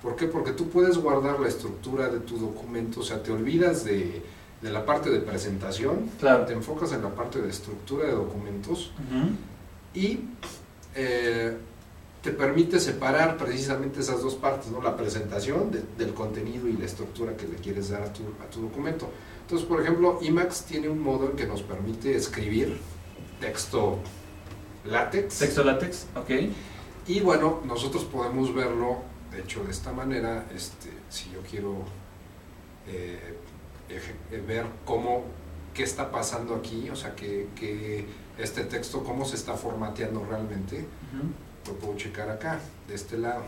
¿Por qué? Porque tú puedes guardar la estructura de tu documento, o sea, te olvidas de, de la parte de presentación, Claro. te enfocas en la parte de estructura de documentos Ujú. y eh, te permite separar precisamente esas dos partes, ¿no? la presentación de- del contenido y la estructura que le quieres dar a tu, a tu documento. Entonces, por ejemplo, Emacs tiene un modo en que nos permite escribir texto látex. Texto látex, ok. Y bueno, nosotros podemos verlo, de hecho, de esta manera, este, si yo quiero eh, eh, ver cómo, qué está pasando aquí, o sea, que, que este texto, cómo se está formateando realmente, lo puedo checar acá, de este lado.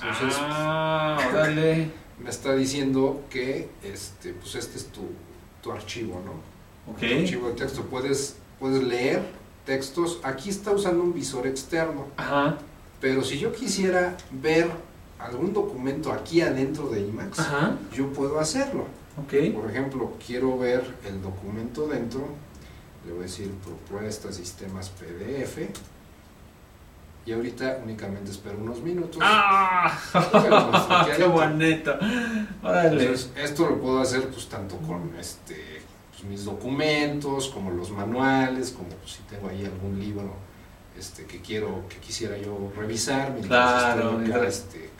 Entonces, ah, órale. me está diciendo que este, pues este es tu, tu archivo, ¿no? Ok. Tu archivo de texto. Puedes, puedes leer textos. Aquí está usando un visor externo. Ajá. Pero si yo quisiera ver algún documento aquí adentro de Ajá. yo puedo hacerlo. Ok. Por ejemplo, quiero ver el documento dentro, le voy a decir propuestas, sistemas PDF, y ahorita únicamente espero unos minutos. ¡Ah! Pues, ¡Qué bonito! Entonces, esto lo puedo hacer pues tanto con este pues, mis documentos, como los manuales, como pues, si tengo ahí algún libro este que quiero, que quisiera yo revisar Claro, estoy acá, mientras- este,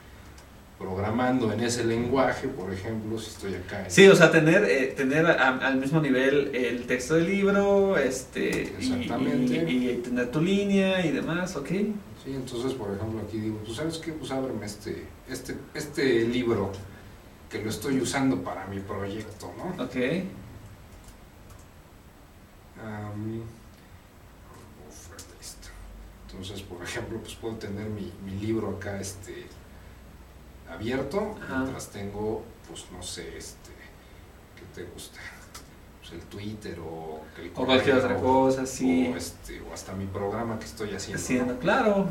programando en ese lenguaje, por ejemplo, si estoy acá en- Sí, o sea, tener, eh, tener a- al mismo nivel el texto del libro, este, y- Exactamente. Y, y tener tu línea y demás, ok. Sí, entonces, por ejemplo, aquí digo, pues sabes qué, pues ábreme este, este, este libro que lo estoy usando para mi proyecto, ¿no? Ok. List. Entonces, por ejemplo, pues puedo tener mi, mi libro acá este, abierto, Ajá. mientras tengo, pues no sé, este, ¿qué te gusta? Pues el Twitter o el O cualquier correo, otra cosa, sí. O, este, o hasta mi programa que estoy haciendo. Haciendo, ¿no? claro.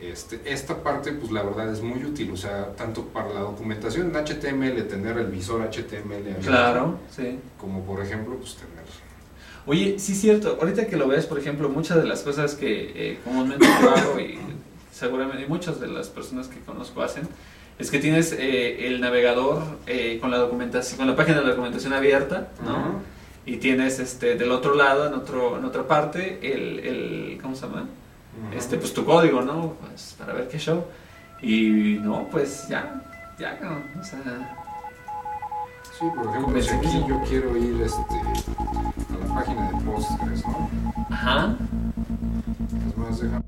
Este, esta parte, pues la verdad es muy útil, o sea, tanto para la documentación en HTML, tener el visor HTML abierto, Claro, sí. como por ejemplo, pues tener Oye, sí es cierto, ahorita que lo ves, por ejemplo, muchas de las cosas que eh, comúnmente yo hago y seguramente muchas de las personas que conozco hacen, es que tienes eh, el navegador eh, con la documentación, con la página de la documentación abierta, ¿no? Y tienes este del otro lado, en otro, en otra parte, el, el ¿cómo se llama? Este, pues tu código, ¿no? Pues para ver qué show. Y no, pues ya, ya, no, o sea, Sí, por ejemplo, si aquí yo quiero ir este, a la página de Postgres, ¿no? ajá, Es más, deja-